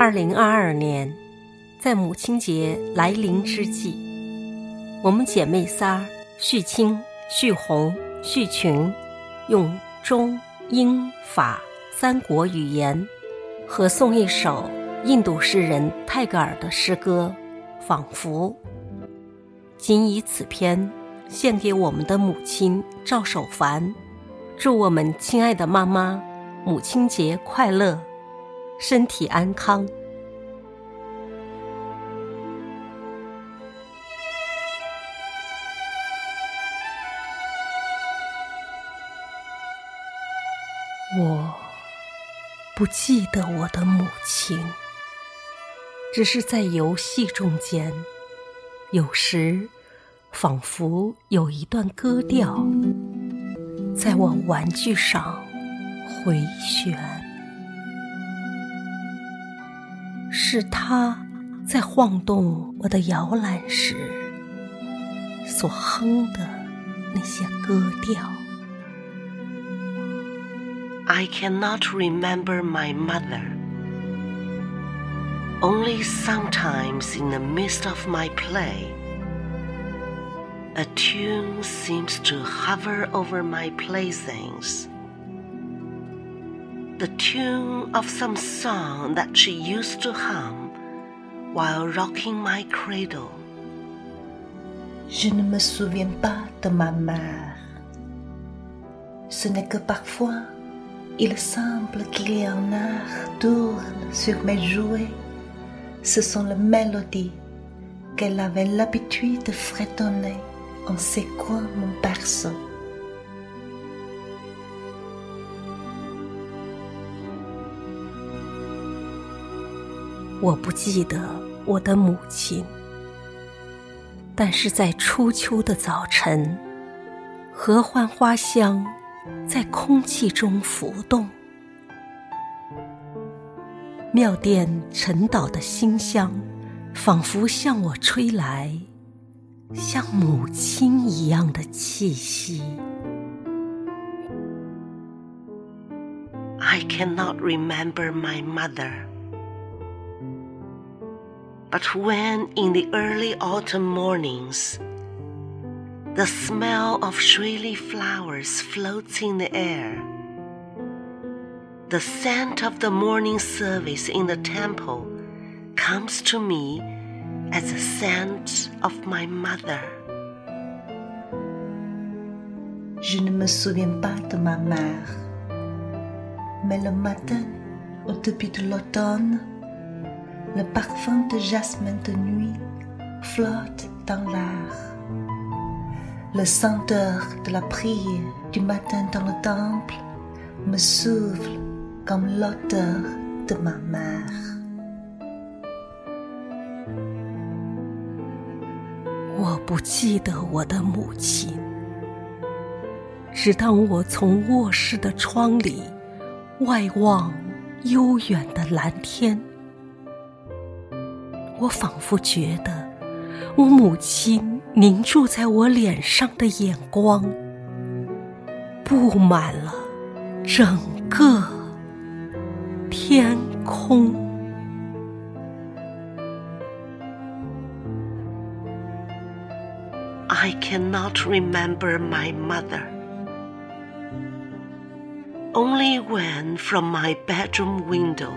二零二二年，在母亲节来临之际，我们姐妹仨旭青、旭红、旭群，用中英法三国语言合诵一首印度诗人泰戈尔的诗歌《仿佛》。仅以此篇献给我们的母亲赵守凡，祝我们亲爱的妈妈母亲节快乐！身体安康。不记得我的母亲，只是在游戏中间，有时仿佛有一段歌调在我玩具上回旋。是他在晃动我的摇篮时所哼的那些歌调。I cannot remember my mother. Only sometimes in the midst of my play, a tune seems to hover over my playthings the tune of some song that she used to hum while rocking my cradle. Je ne me souviens pas de ma mère. Ce n'est que parfois, il semble qu'il y en a tourne sur mes jouets. Ce sont les mélodies qu'elle avait l'habitude de fredonner en secouant mon berceau. 我不记得我的母亲，但是在初秋的早晨，合欢花香 在空气中浮动，庙殿沉岛的馨香，仿佛向我吹来，像母亲一样的气息。I cannot remember my mother. But when in the early autumn mornings, the smell of shrily flowers floats in the air, the scent of the morning service in the temple comes to me as the scent of my mother. Je ne me souviens pas de ma mère, mais le matin, au début de l'automne, le parfum de jasmin de nuit flotte dans l'air. Le senteur de la prière du matin dans le temple me souffle comme l'odeur de ma mère. 我不记得我的母亲，只当我从卧室的窗里外望悠远的蓝天。我仿佛觉得，我母亲凝注在我脸上的眼光，布满了整个天空。I cannot remember my mother. Only when from my bedroom window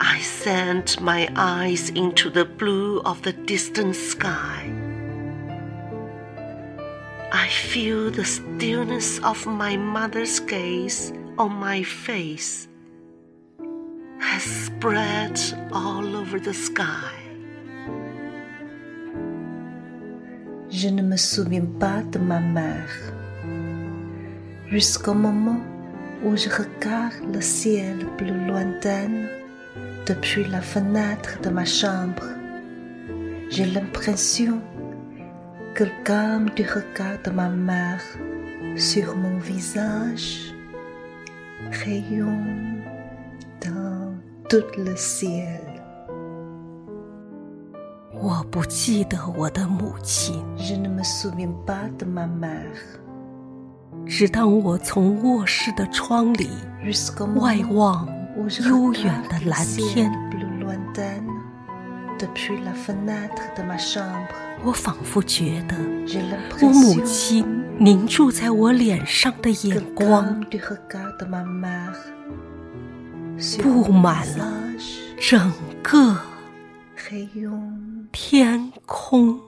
I sent my eyes into the blue of the distant sky. I feel the stillness of my mother's gaze on my face has spread all over the sky. Je ne me souviens pas de ma mère. Jusqu'au moment où je regarde le ciel plus lointain depuis la fenêtre de ma chambre. J'ai l'impression que le calme du regard de ma mère sur mon visage rayonne dans tout le ciel. 我不记得我的母亲。 Je ne me souviens pas de ma mère. 只当我从卧室的窗里 Jusqu'au 外 moment 望 悠远的蓝天。我仿佛觉得，我母亲凝注在我脸上的眼光，布满了整个天空。